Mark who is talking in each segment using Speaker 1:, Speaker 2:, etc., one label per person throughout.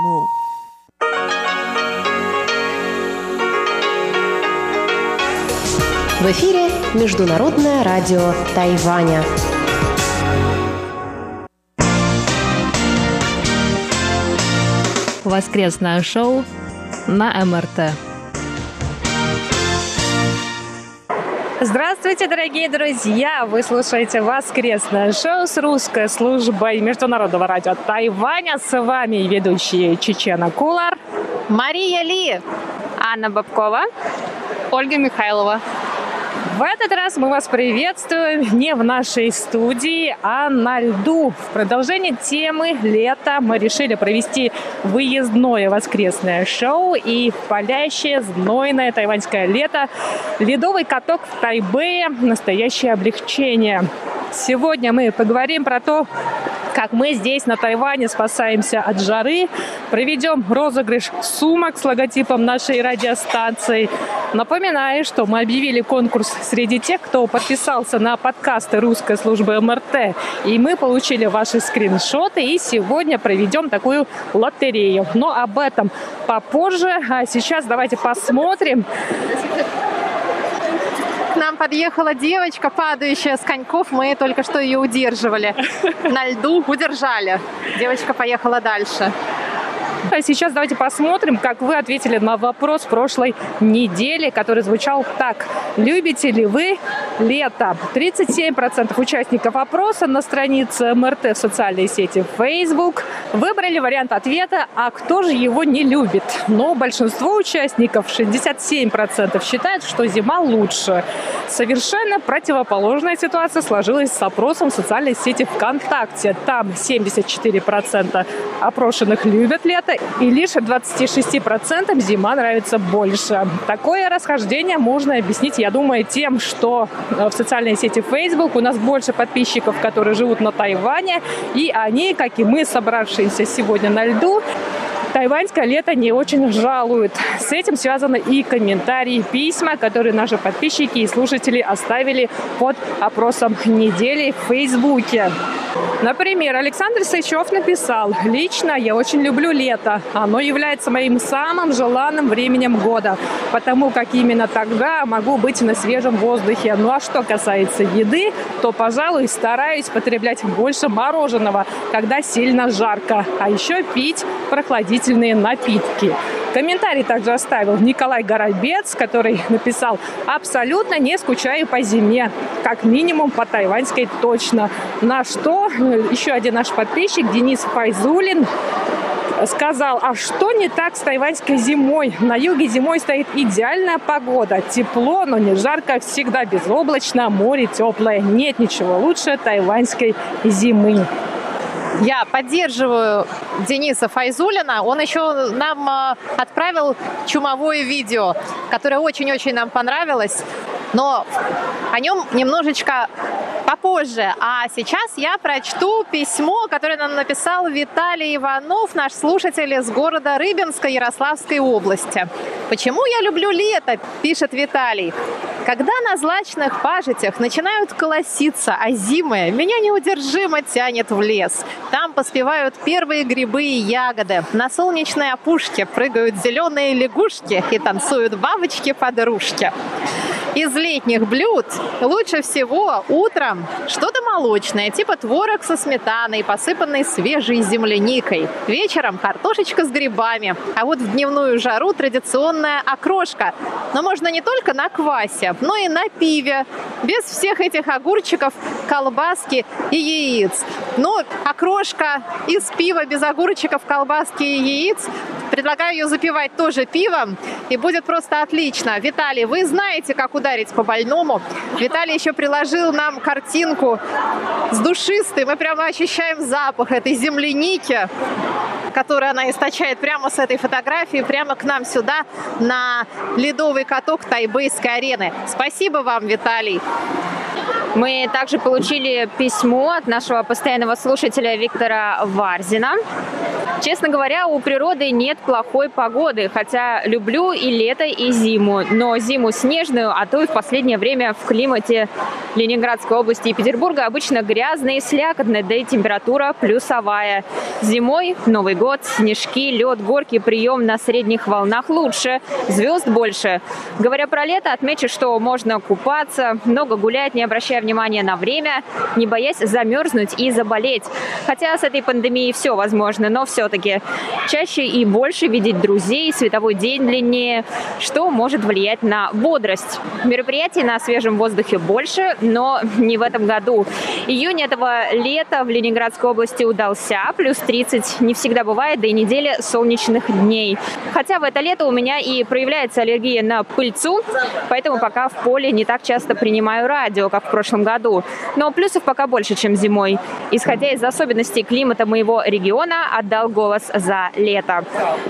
Speaker 1: 目。В эфире Международное радио Тайваня.
Speaker 2: Воскресное шоу на МРТ. Здравствуйте, дорогие друзья! Вы слушаете воскресное шоу с русской службой Международного радио Тайваня. С вами ведущие Чечена Кулар,
Speaker 3: Мария Ли, Анна Бабкова, Ольга Михайлова.
Speaker 2: В этот раз мы вас приветствуем не в нашей студии, а на льду. В продолжение темы лета мы решили провести выездное воскресное шоу и палящее, знойное тайваньское лето. Ледовый каток в Тайбэе – настоящее облегчение. Сегодня мы поговорим про то, как мы здесь на Тайване спасаемся от жары, проведем розыгрыш сумок с логотипом нашей радиостанции. Напоминаю, что мы объявили конкурс среди тех, кто подписался на подкасты русской службы МРТ, и мы получили ваши скриншоты, и сегодня проведем такую лотерею. Но об этом попозже. А сейчас давайте посмотрим,
Speaker 3: к нам подъехала девочка, падающая с коньков. Мы только что ее удерживали. На льду удержали. Девочка поехала дальше.
Speaker 2: А сейчас давайте посмотрим, как вы ответили на вопрос прошлой недели, который звучал так. Любите ли вы лето? 37% участников опроса на странице МРТ в социальной сети Facebook выбрали вариант ответа «А кто же его не любит?». Но большинство участников, 67%, считают, что зима лучше. Совершенно противоположная ситуация сложилась с опросом в социальной сети ВКонтакте. Там 74% опрошенных любят лето, и лишь 26% зима нравится больше. Такое расхождение можно объяснить, я думаю, тем, что э, в социальной сети Facebook у нас больше подписчиков, которые живут на Тайване, и они, как и мы, собравшиеся сегодня на льду, тайваньское лето не очень жалуют. С этим связаны и комментарии, письма, которые наши подписчики и слушатели оставили под опросом недели в Фейсбуке. Например, Александр Сычев написал, «Лично я очень люблю лето. Оно является моим самым желанным временем года, потому как именно тогда могу быть на свежем воздухе. Ну а что касается еды, то, пожалуй, стараюсь потреблять больше мороженого, когда сильно жарко, а еще пить прохладительные напитки. Комментарий также оставил Николай Горобец, который написал «Абсолютно не скучаю по зиме, как минимум по тайваньской точно». На что э, еще один наш подписчик Денис Файзулин сказал, а что не так с тайваньской зимой? На юге зимой стоит идеальная погода. Тепло, но не жарко, всегда безоблачно, море теплое. Нет ничего лучше тайваньской зимы.
Speaker 3: Я поддерживаю Дениса Файзулина. Он еще нам э, отправил чумовое видео, которое очень-очень нам понравилось. Но о нем немножечко попозже. А сейчас я прочту письмо, которое нам написал Виталий Иванов, наш слушатель из города Рыбинска Ярославской области. «Почему я люблю лето?» – пишет Виталий. Когда на злачных пажитях начинают колоситься, а зимы меня неудержимо тянет в лес. Там поспевают первые грибы и ягоды. На солнечной опушке прыгают зеленые лягушки и танцуют бабочки-подружки. Из летних блюд лучше всего утром что-то молочное, типа творог со сметаной, посыпанный свежей земляникой. Вечером картошечка с грибами. А вот в дневную жару традиционная окрошка. Но можно не только на квасе, но и на пиве. Без всех этих огурчиков, колбаски и яиц. Ну, окрошка из пива без огурчиков, колбаски и яиц Предлагаю ее запивать тоже пивом, и будет просто отлично. Виталий, вы знаете, как ударить по больному. Виталий еще приложил нам картинку с душистой. Мы прямо ощущаем запах этой земляники, которую она источает прямо с этой фотографии, прямо к нам сюда, на ледовый каток Тайбэйской арены. Спасибо вам, Виталий.
Speaker 4: Мы также получили письмо от нашего постоянного слушателя Виктора Варзина. Честно говоря, у природы нет плохой погоды, хотя люблю и лето, и зиму. Но зиму снежную, а то и в последнее время в климате Ленинградской области и Петербурга обычно грязная и слякотная, да и температура плюсовая. Зимой Новый год, снежки, лед, горки, прием на средних волнах лучше, звезд больше. Говоря про лето, отмечу, что можно купаться, много гулять, не обращая внимания на время, не боясь замерзнуть и заболеть. Хотя с этой пандемией все возможно, но все-таки чаще и больше видеть друзей, световой день длиннее, что может влиять на бодрость. Мероприятий на свежем воздухе больше, но не в этом году. Июнь этого лета в Ленинградской области удался, плюс 30 не всегда бывает, да и неделя солнечных дней. Хотя в это лето у меня и проявляется аллергия на пыльцу, поэтому пока в поле не так часто принимаю радио, как в прошлом году. Но плюсов пока больше, чем зимой. Исходя из особенностей климата моего региона, отдал голос за лето.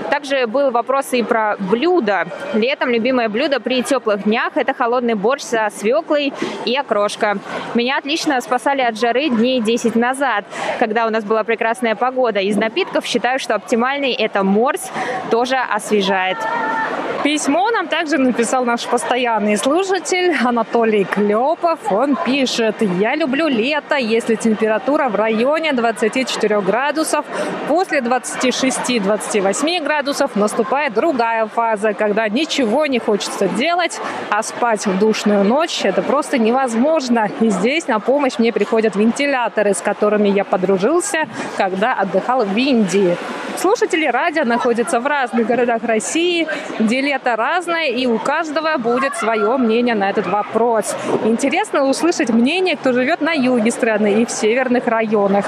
Speaker 4: Также был вопрос и про блюдо. Летом любимое блюдо при теплых днях – это холодный борщ со свеклой и окрошка. Меня отлично спасали от жары дней 10 назад, когда у нас была прекрасная погода. Из напитков считаю, что оптимальный – это морс, тоже освежает.
Speaker 2: Письмо нам также написал наш постоянный слушатель Анатолий Клепов. Он пишет, я люблю лето, если температура в районе 24 градусов. После 26-28 градусов наступает другая фаза, когда ничего не хочется делать, а спать в душную ночь это просто невозможно. И здесь на помощь мне приходят вентиляторы, с которыми я подружился, когда отдыхал в Индии. Слушатели радио находятся в разных городах России, где лето разное, и у каждого будет свое мнение на этот вопрос. Интересно услышать мнение, кто живет на юге страны и в северных районах.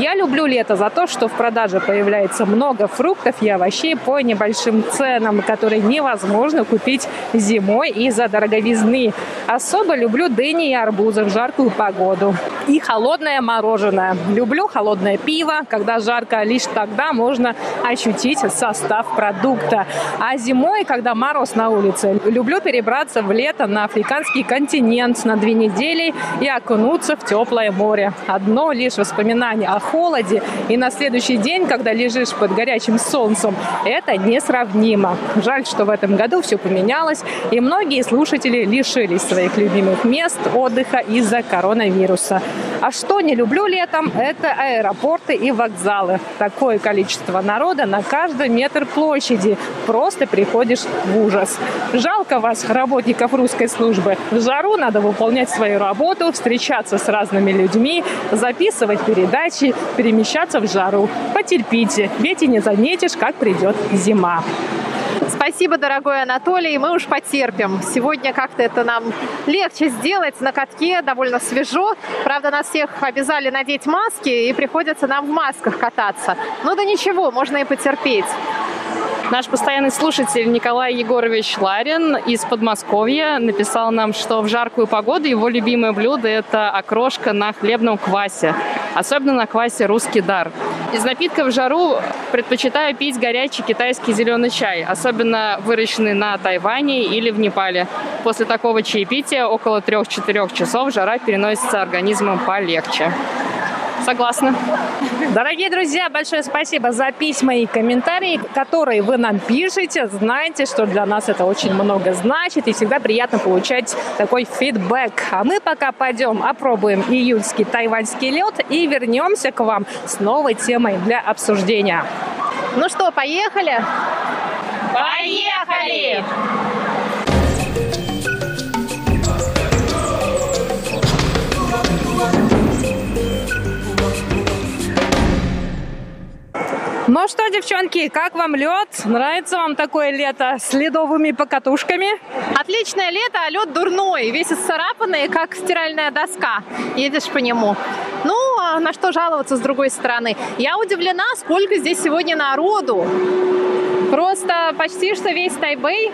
Speaker 2: Я люблю лето за то, что в продаже появляется много фруктов и овощей по небольшим ценам, которые невозможно купить зимой из-за дороговизны. Особо люблю дыни и арбузы в жаркую погоду. И холодное мороженое. Люблю холодное пиво, когда жарко, лишь тогда можно ощутить состав продукта. А зимой, когда мороз на улице, люблю перебраться в лето на африканский континент на две недели и окунуться в теплое море. Одно лишь воспоминание о холоде и на следующий день, когда лежишь под горячим солнцем, это несравнимо. Жаль, что в этом году все поменялось, и многие слушатели лишились своих любимых мест отдыха из-за коронавируса. А что не люблю летом, это аэропорты и вокзалы. Такое количество народа на каждый метр площади. Просто приходишь в ужас. Жалко вас, работников русской службы. В жару надо выполнять свою работу, встречаться с разными людьми, записывать передачи, перемещаться в жару. Потерпите, ведь и не заметишь, как придет зима.
Speaker 3: Спасибо, дорогой Анатолий. Мы уж потерпим. Сегодня как-то это нам легче сделать на катке, довольно свежо. Правда, нас всех обязали надеть маски, и приходится нам в масках кататься. Ну да ничего, можно и потерпеть.
Speaker 5: Наш постоянный слушатель Николай Егорович Ларин из Подмосковья написал нам, что в жаркую погоду его любимое блюдо – это окрошка на хлебном квасе, особенно на квасе «Русский дар». Из напитков в жару предпочитаю пить горячий китайский зеленый чай, особенно выращенный на Тайване или в Непале. После такого чаепития около 3-4 часов жара переносится организмом полегче. Согласна.
Speaker 2: Дорогие друзья, большое спасибо за письма и комментарии, которые вы нам пишете. Знайте, что для нас это очень много значит, и всегда приятно получать такой фидбэк. А мы пока пойдем опробуем июльский тайваньский лед и вернемся к вам с новой темой для обсуждения.
Speaker 3: Ну что, поехали?
Speaker 4: Поехали!
Speaker 2: Ну что, девчонки, как вам лед? Нравится вам такое лето с ледовыми покатушками?
Speaker 3: Отличное лето, а лед дурной, весь исцарапанный, как стиральная доска. Едешь по нему. Ну, а на что жаловаться с другой стороны? Я удивлена, сколько здесь сегодня народу. Просто почти что весь Тайбэй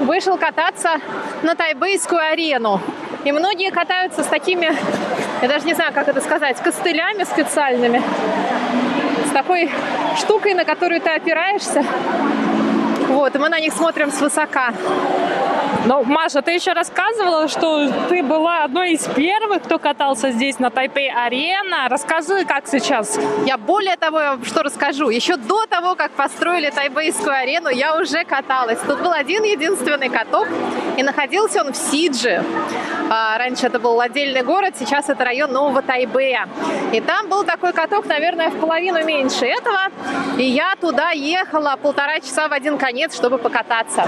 Speaker 3: вышел кататься на тайбэйскую арену. И многие катаются с такими, я даже не знаю, как это сказать, костылями специальными. Такой штукой, на которую ты опираешься. Вот, и мы на них смотрим свысока.
Speaker 2: Ну, Маша, ты еще рассказывала, что ты была одной из первых, кто катался здесь на Тайпей-арена. Расскажи, как сейчас?
Speaker 3: Я более того, что расскажу. Еще до того, как построили Тайбейскую арену, я уже каталась. Тут был один единственный каток, и находился он в Сидже. А, раньше это был отдельный город, сейчас это район Нового Тайбэя. И там был такой каток, наверное, в половину меньше этого. И я туда ехала полтора часа в один конец, чтобы покататься.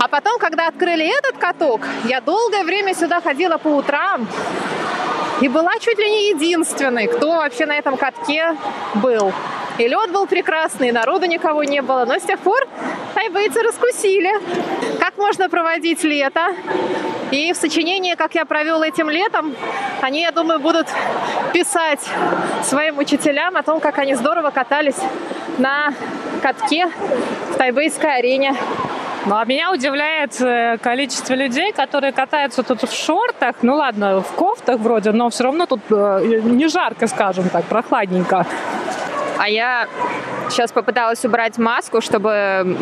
Speaker 3: А потом, когда открыли этот каток, я долгое время сюда ходила по утрам и была чуть ли не единственной, кто вообще на этом катке был. И лед был прекрасный, и народу никого не было. Но с тех пор тайбейцы раскусили, как можно проводить лето. И в сочинении, как я провел этим летом, они, я думаю, будут писать своим учителям о том, как они здорово катались на катке в тайбейской арене.
Speaker 2: Ну, а меня удивляет э, количество людей, которые катаются тут в шортах. Ну ладно, в кофтах вроде, но все равно тут э, не жарко, скажем так, прохладненько.
Speaker 4: А я сейчас попыталась убрать маску, чтобы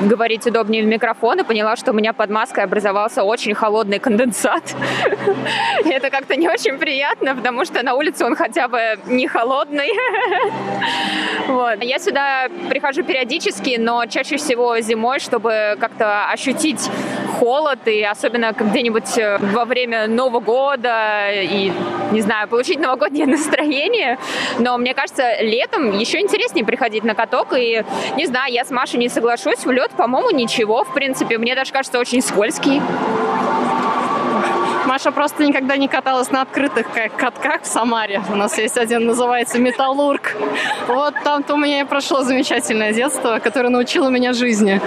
Speaker 4: говорить удобнее в микрофон и поняла, что у меня под маской образовался очень холодный конденсат. Это как-то не очень приятно, потому что на улице он хотя бы не холодный. Вот. Я сюда прихожу периодически, но чаще всего зимой, чтобы как-то ощутить холод, и особенно где-нибудь э, во время Нового года, и, не знаю, получить новогоднее настроение. Но мне кажется, летом еще интереснее приходить на каток, и, не знаю, я с Машей не соглашусь, в лед, по-моему, ничего, в принципе, мне даже кажется очень скользкий.
Speaker 5: Маша просто никогда не каталась на открытых катках в Самаре. У нас есть один, называется Металлург. Вот там-то у меня и прошло замечательное детство, которое научило меня жизни.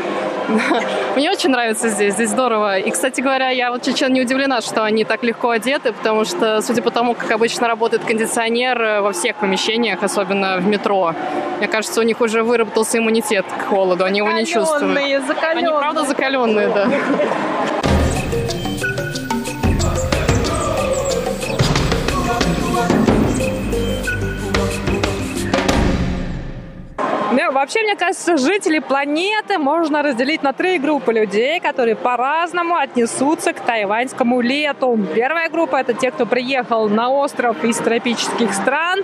Speaker 5: Мне очень нравится здесь, здесь здорово. И, кстати говоря, я вот чечен не удивлена, что они так легко одеты, потому что, судя по тому, как обычно работает кондиционер э, во всех помещениях, особенно в метро, мне кажется, у них уже выработался иммунитет к холоду, они его не чувствуют.
Speaker 3: Закаленные.
Speaker 5: Они правда закаленные, да.
Speaker 2: вообще, мне кажется, жители планеты можно разделить на три группы людей, которые по-разному отнесутся к тайваньскому лету. Первая группа — это те, кто приехал на остров из тропических стран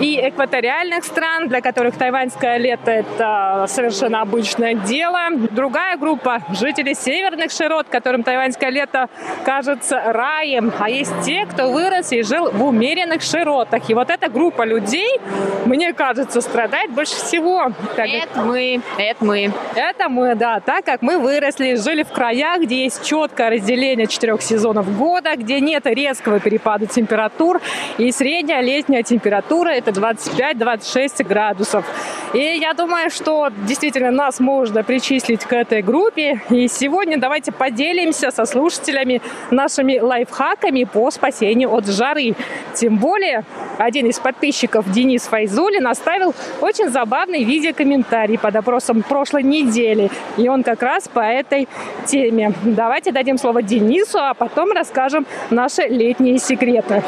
Speaker 2: и экваториальных стран, для которых тайваньское лето — это совершенно обычное дело. Другая группа — жители северных широт, которым тайваньское лето кажется раем. А есть те, кто вырос и жил в умеренных широтах. И вот эта группа людей, мне кажется, страдает больше всего.
Speaker 4: Как это мы, это мы.
Speaker 2: Это мы, да. Так как мы выросли, жили в краях, где есть четкое разделение четырех сезонов года, где нет резкого перепада температур, и средняя летняя температура это 25-26 градусов. И я думаю, что действительно нас можно причислить к этой группе. И сегодня давайте поделимся со слушателями нашими лайфхаками по спасению от жары. Тем более, один из подписчиков Денис Файзулин оставил очень забавный видеокомментарий под опросом прошлой недели. И он как раз по этой теме. Давайте дадим слово Денису, а потом расскажем наши летние секреты.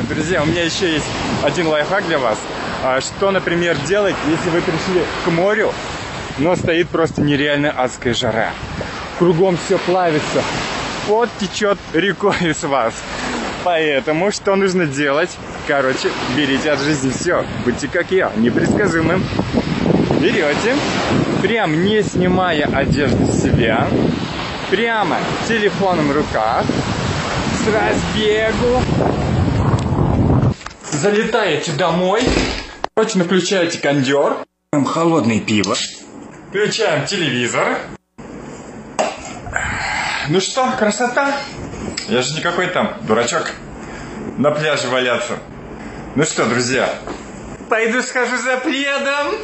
Speaker 6: Друзья, у меня еще есть один лайфхак для вас. А, что, например, делать, если вы пришли к морю, но стоит просто нереально адская жара. Кругом все плавится, пот течет рекой из вас. Поэтому что нужно делать? Короче, берите от жизни все. Будьте как я, непредсказуемым. Берете, прям не снимая одежду с себя, прямо телефоном в руках, с разбегу, залетаете домой, срочно включаете кондер, холодное пиво, включаем телевизор. Ну что, красота? Я же не какой там дурачок на пляже валяться. Ну что, друзья, пойду схожу за пледом.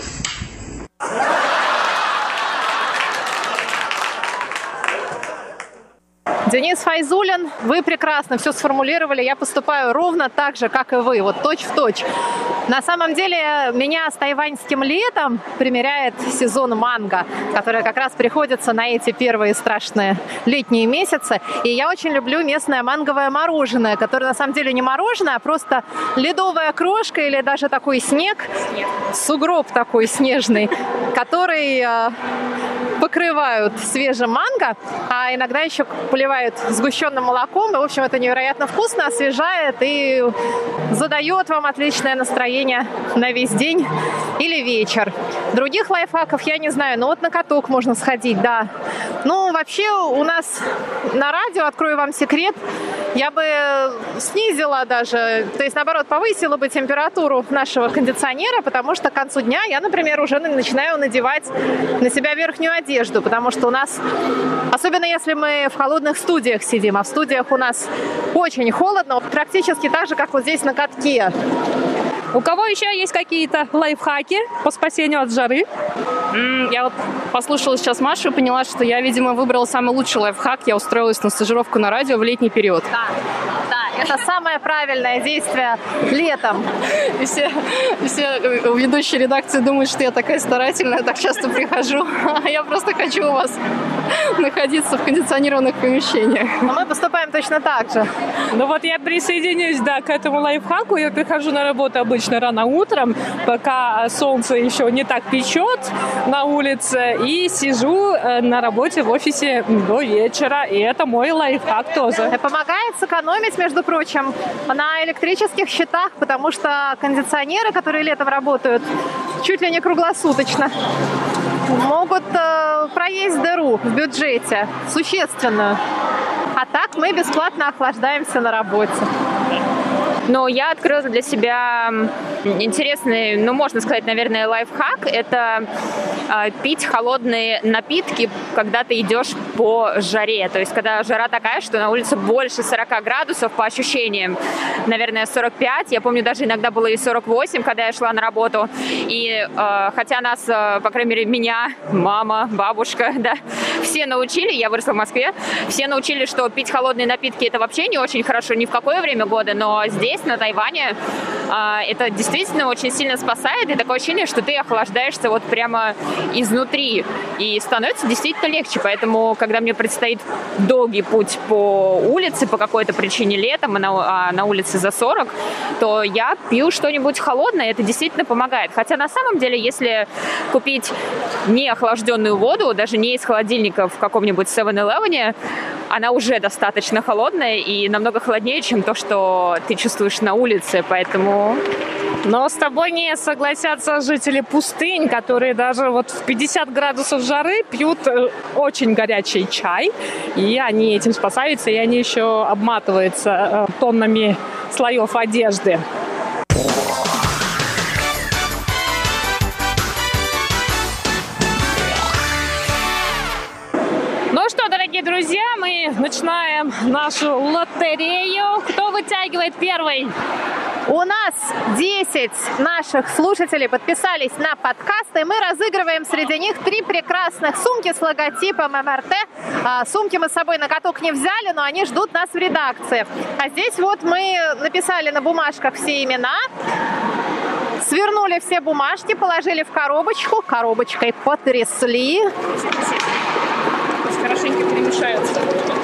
Speaker 3: Денис Файзулин, вы прекрасно все сформулировали. Я поступаю ровно так же, как и вы, вот точь в точь. На самом деле меня с тайваньским летом примеряет сезон манго, который как раз приходится на эти первые страшные летние месяцы. И я очень люблю местное манговое мороженое, которое на самом деле не мороженое, а просто ледовая крошка или даже такой снег, сугроб такой снежный, который э, покрывают свежим манго, а иногда еще поливают сгущенным молоком. В общем, это невероятно вкусно, освежает и задает вам отличное настроение на весь день или вечер. Других лайфхаков я не знаю, но вот на каток можно сходить, да. Ну, вообще у нас на радио, открою вам секрет, я бы снизила даже, то есть наоборот повысила бы температуру нашего кондиционера, потому что к концу дня я, например, уже начинаю надевать на себя верхнюю одежду, потому что у нас, особенно если мы в холодных студиях сидим, а в студиях у нас очень холодно, практически так же, как вот здесь на катке.
Speaker 2: У кого еще есть какие-то лайфхаки по спасению от жары?
Speaker 5: Я вот послушала сейчас Машу и поняла, что я, видимо, выбрала самый лучший лайфхак. Я устроилась на стажировку на радио в летний период.
Speaker 3: Да, это самое правильное действие летом.
Speaker 5: И все, и все ведущие редакции думают, что я такая старательная, так часто прихожу, а я просто хочу у вас находиться в кондиционированных помещениях.
Speaker 3: Но мы поступаем точно так же.
Speaker 2: Ну вот я присоединюсь, да, к этому лайфхаку. Я прихожу на работу обычно рано утром, пока солнце еще не так печет на улице, и сижу э, на работе в офисе до вечера, и это мой лайфхак тоже.
Speaker 3: Помогает сэкономить, между прочим, на электрических счетах, потому что кондиционеры, которые летом работают, чуть ли не круглосуточно, могут э, проесть дыру в бюджете существенную. А так мы бесплатно охлаждаемся на работе.
Speaker 4: Но я открыла для себя интересный, ну, можно сказать, наверное, лайфхак. Это э, пить холодные напитки, когда ты идешь по жаре. То есть, когда жара такая, что на улице больше 40 градусов по ощущениям. Наверное, 45. Я помню, даже иногда было и 48, когда я шла на работу. И э, хотя нас, э, по крайней мере, меня, мама, бабушка, да, все научили, я выросла в Москве, все научили, что пить холодные напитки это вообще не очень хорошо ни в какое время года, но здесь, на Тайване, э, это действительно очень сильно спасает, и такое ощущение, что ты охлаждаешься вот прямо изнутри, и становится действительно легче, поэтому, когда мне предстоит долгий путь по улице по какой-то причине летом, и на, а на улице за 40, то я пью что-нибудь холодное, это действительно помогает. Хотя на самом деле, если купить не охлажденную воду, даже не из холодильника в каком-нибудь 7-Eleven, она уже достаточно холодная и намного холоднее, чем то, что ты чувствуешь на улице, поэтому
Speaker 2: но с тобой не согласятся жители пустынь, которые даже вот в 50 градусов жары пьют э, очень горячий чай, и они этим спасаются, и они еще обматываются э, тоннами слоев одежды. Ну что, дорогие друзья, начинаем нашу лотерею. Кто вытягивает первый?
Speaker 3: У нас 10 наших слушателей подписались на подкасты, и мы разыгрываем среди них три прекрасных сумки с логотипом МРТ. А, сумки мы с собой на каток не взяли, но они ждут нас в редакции. А здесь вот мы написали на бумажках все имена, свернули все бумажки, положили в коробочку, коробочкой потрясли.
Speaker 5: Хорошенько перемешаются.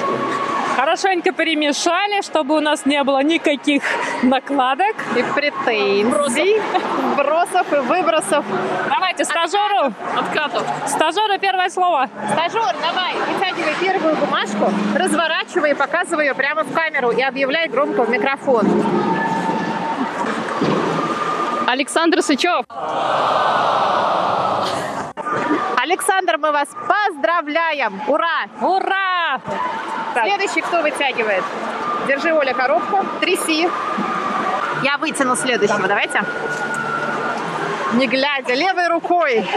Speaker 2: Хорошенько перемешали, чтобы у нас не было никаких накладок.
Speaker 3: И претензий, вбросов и выбросов.
Speaker 2: Давайте стажеру.
Speaker 5: Откатов.
Speaker 2: Стажеру первое слово.
Speaker 3: Стажер, давай, вытягивай первую бумажку, разворачивай и показывай ее прямо в камеру и объявляй громко в микрофон.
Speaker 5: Александр Сычев.
Speaker 3: Александр, мы вас поздравляем! Ура!
Speaker 2: Ура!
Speaker 3: Следующий кто вытягивает? Держи, Оля, коробку. Тряси. Я вытяну следующего. Давайте. Не глядя, левой рукой.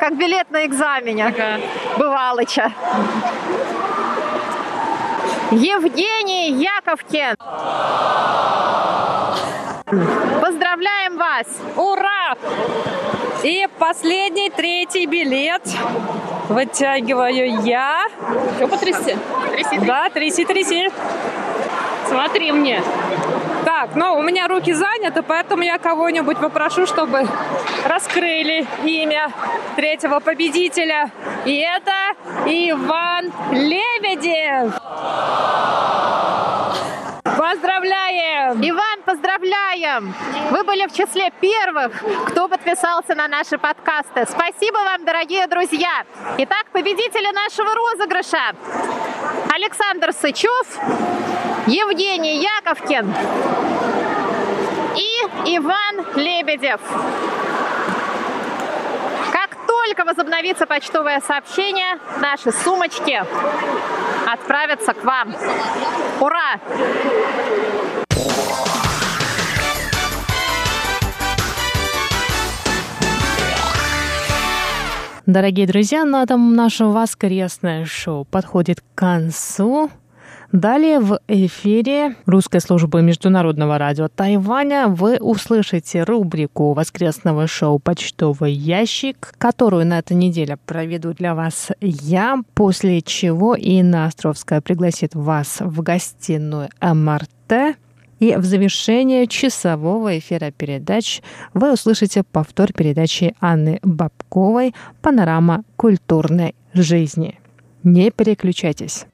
Speaker 3: Как билет на экзамене.
Speaker 5: Ага.
Speaker 3: Бывалыча. Евгений Яковкин. Поздравляем вас!
Speaker 2: Ура! И последний, третий билет вытягиваю я.
Speaker 5: Что потрясти? Тряси,
Speaker 2: Да, тряси, тряси.
Speaker 5: Смотри мне.
Speaker 2: Так, ну, у меня руки заняты, поэтому я кого-нибудь попрошу, чтобы раскрыли имя третьего победителя. И это Иван Лебедев. Поздравляем!
Speaker 3: Иван, поздравляем! Вы были в числе первых, кто подписался на наши подкасты. Спасибо вам, дорогие друзья! Итак, победители нашего розыгрыша Александр Сычев, Евгений Яковкин и Иван Лебедев. Как только возобновится почтовое сообщение, наши сумочки отправятся к вам. Ура!
Speaker 1: Дорогие друзья, на этом наше воскресное шоу подходит к концу. Далее в эфире русской службы международного радио Тайваня вы услышите рубрику воскресного шоу «Почтовый ящик», которую на этой неделе проведу для вас я, после чего Инна Островская пригласит вас в гостиную МРТ и в завершение часового эфира передач вы услышите повтор передачи Анны Бабковой «Панорама культурной жизни». Не переключайтесь.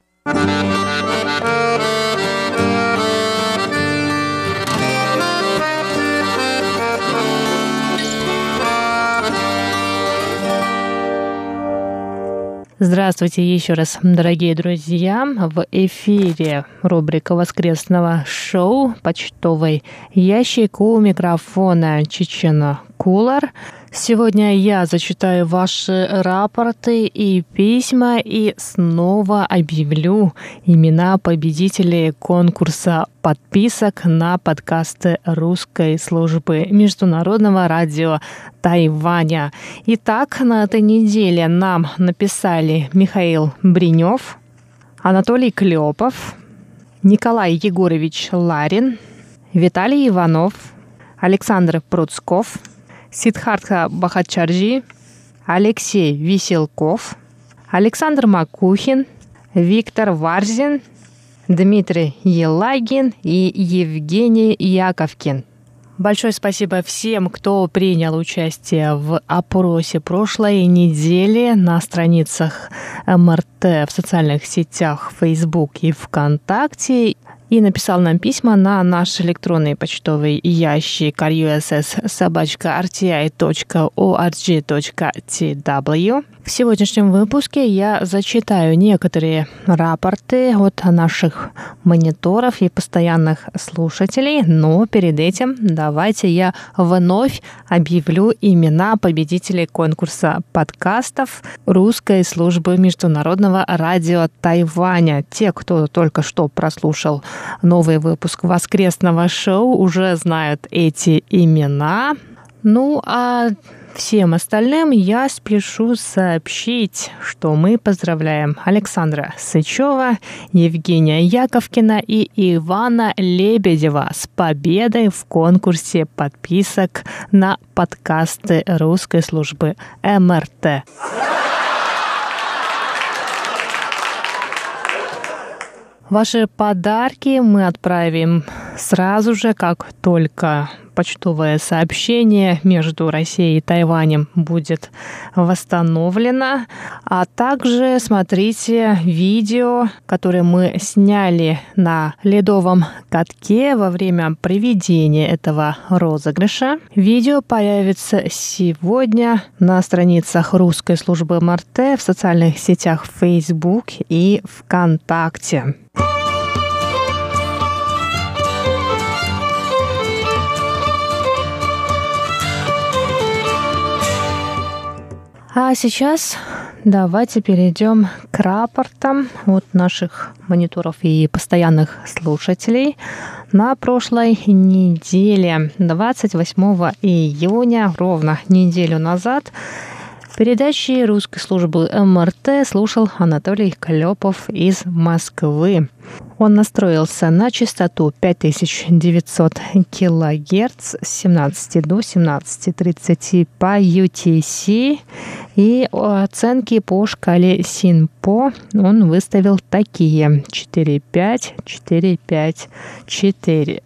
Speaker 1: Здравствуйте еще раз, дорогие друзья. В эфире рубрика воскресного шоу «Почтовый ящик» у микрофона Чечена Кулар. Сегодня я зачитаю ваши рапорты и письма и снова объявлю имена победителей конкурса подписок на подкасты русской службы международного радио Тайваня. Итак, на этой неделе нам написали Михаил Бринев, Анатолий Клепов, Николай Егорович Ларин, Виталий Иванов, Александр Пруцков – Сидхартха Бахачарджи, Алексей Веселков, Александр Макухин, Виктор Варзин, Дмитрий Елагин и Евгений Яковкин. Большое спасибо всем, кто принял участие в опросе прошлой недели на страницах МРТ в социальных сетях Facebook и ВКонтакте и написал нам письма на наш электронный почтовый ящик russ.rti.org.tw. В сегодняшнем выпуске я зачитаю некоторые рапорты от наших мониторов и постоянных слушателей, но перед этим давайте я вновь объявлю имена победителей конкурса подкастов русской службы международного радио Тайваня. Те, кто только что прослушал новый выпуск воскресного шоу, уже знают эти имена. Ну, а Всем остальным я спешу сообщить, что мы поздравляем Александра Сычева, Евгения Яковкина и Ивана Лебедева с победой в конкурсе подписок на подкасты русской службы МРТ. Ваши подарки мы отправим сразу же, как только почтовое сообщение между Россией и Тайванем будет восстановлено. А также смотрите видео, которое мы сняли на ледовом катке во время проведения этого розыгрыша. Видео появится сегодня на страницах русской службы МРТ в социальных сетях Facebook и ВКонтакте. А сейчас давайте перейдем к рапортам от наших мониторов и постоянных слушателей. На прошлой неделе, 28 июня, ровно неделю назад, передачи русской службы МРТ слушал Анатолий Клепов из Москвы. Он настроился на частоту 5900 килогерц с 17 до 17.30 по UTC. И оценки по шкале СИНПО он выставил такие 4,5, 4,5, 4.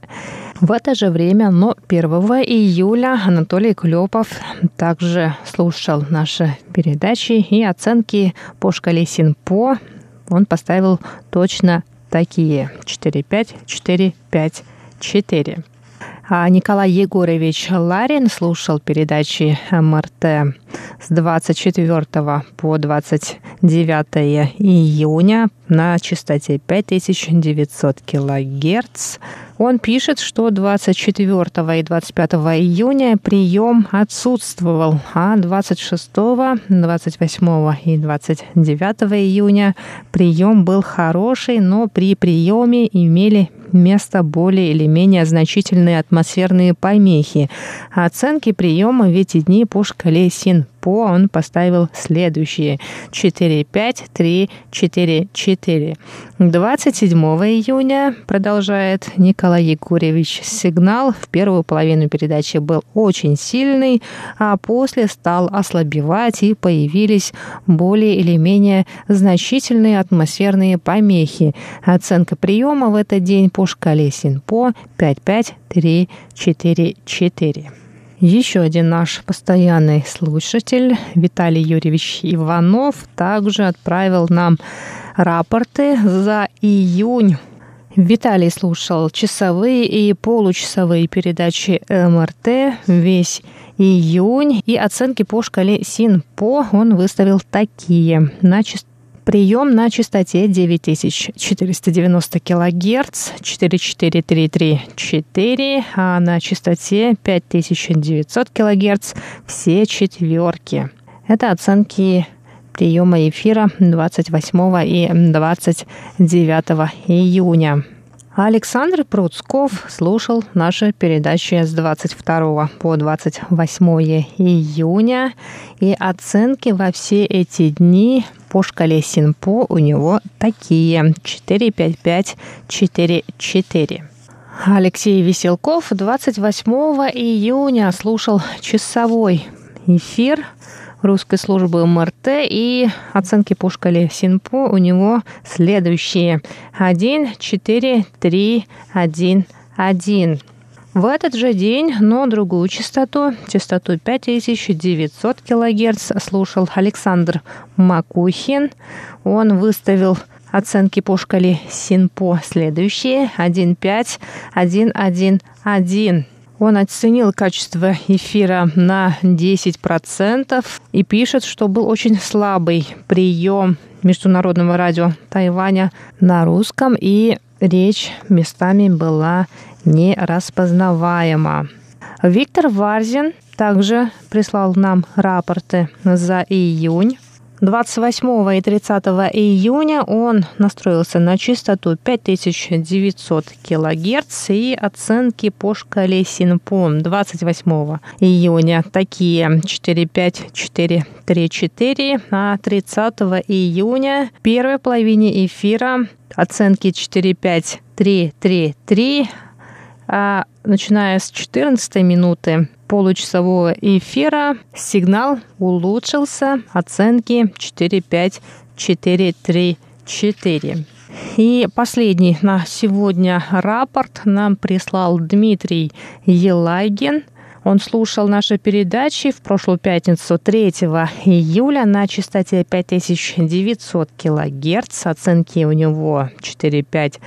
Speaker 1: В это же время, но 1 июля Анатолий Клепов также слушал наши передачи и оценки по шкале СИНПО он поставил точно такие 4-5, 4-5, 4. А Николай Егорович Ларин слушал передачи МРТ с 24 по 29 июня на частоте 5900 килогерц. Он пишет, что 24 и 25 июня прием отсутствовал, а 26, 28 и 29 июня прием был хороший, но при приеме имели место более или менее значительные атмосферные помехи. Оценки приема в эти дни по шкале СИНПО он поставил следующие 4, 5, 3, 4, 4. 27 июня, продолжает Николай Егорьевич, сигнал в первую половину передачи был очень сильный, а после стал ослабевать и появились более или менее значительные атмосферные помехи. Оценка приема в этот день по шкале СИНПО 55344. Еще один наш постоянный слушатель Виталий Юрьевич Иванов также отправил нам рапорты за июнь. Виталий слушал часовые и получасовые передачи МРТ весь июнь, и оценки по шкале СИНПО он выставил такие. На Прием на частоте 9490 кГц 44334, а на частоте 5900 кГц все четверки. Это оценки приема эфира 28 и 29 июня. Александр Пруцков слушал наши передачи с 22 по 28 июня, и оценки во все эти дни по шкале Синпо у него такие 45544. Алексей Веселков 28 июня слушал часовой эфир русской службы МРТ и оценки по шкале СИНПО у него следующие. 1, 4, 3, 1, 1. В этот же день, но другую частоту, частоту 5900 кГц, слушал Александр Макухин. Он выставил оценки по шкале СИНПО следующие. 1,5, 1,1,1. Он оценил качество эфира на 10% и пишет, что был очень слабый прием Международного радио Тайваня на русском, и речь местами была нераспознаваема. Виктор Варзин также прислал нам рапорты за июнь 28 и 30 июня он настроился на частоту 5900 кГц и оценки по шкале Синпом 28 июня такие 45434, а 30 июня в первой половине эфира оценки 45333, а начиная с 14 минуты получасового эфира сигнал улучшился, оценки 4, 5, 4, 3, 4. И последний на сегодня рапорт нам прислал Дмитрий Елагин. Он слушал наши передачи в прошлую пятницу 3 июля на частоте 5900 килогерц. Оценки у него 4, 5,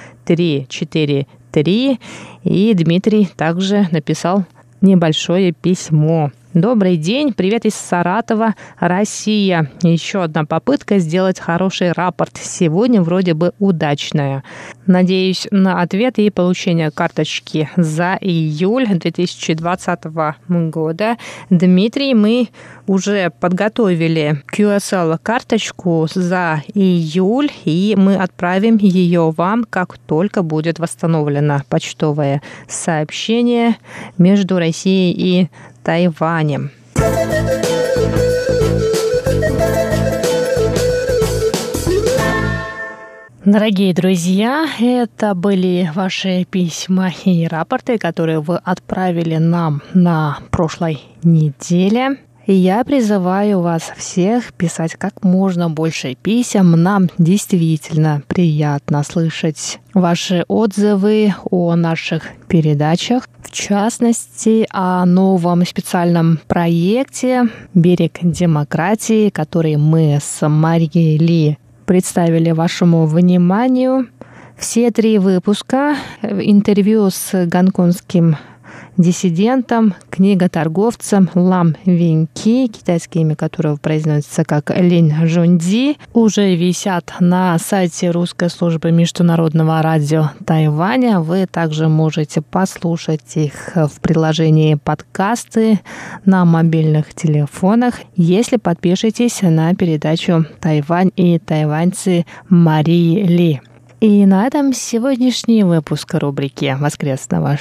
Speaker 1: 3, 4, 3. И Дмитрий также написал небольшое письмо. Добрый день, привет из Саратова, Россия. Еще одна попытка сделать хороший рапорт. Сегодня вроде бы удачная. Надеюсь на ответ и получение карточки за июль 2020 года. Дмитрий, мы уже подготовили QSL-карточку за июль, и мы отправим ее вам, как только будет восстановлено почтовое сообщение между Россией и Тайванем. Дорогие друзья, это были ваши письма и рапорты, которые вы отправили нам на прошлой неделе. Я призываю вас всех писать как можно больше писем. Нам действительно приятно слышать ваши отзывы о наших передачах. В частности, о новом специальном проекте «Берег демократии», который мы с Марией Ли представили вашему вниманию. Все три выпуска интервью с гонконгским диссидентом, книготорговцем Лам Винки, китайское имя которого произносится как Лин Жунди, уже висят на сайте русской службы международного радио Тайваня. Вы также можете послушать их в приложении подкасты на мобильных телефонах, если подпишетесь на передачу «Тайвань и тайваньцы» Марии Ли. И на этом сегодняшний выпуск рубрики «Воскресного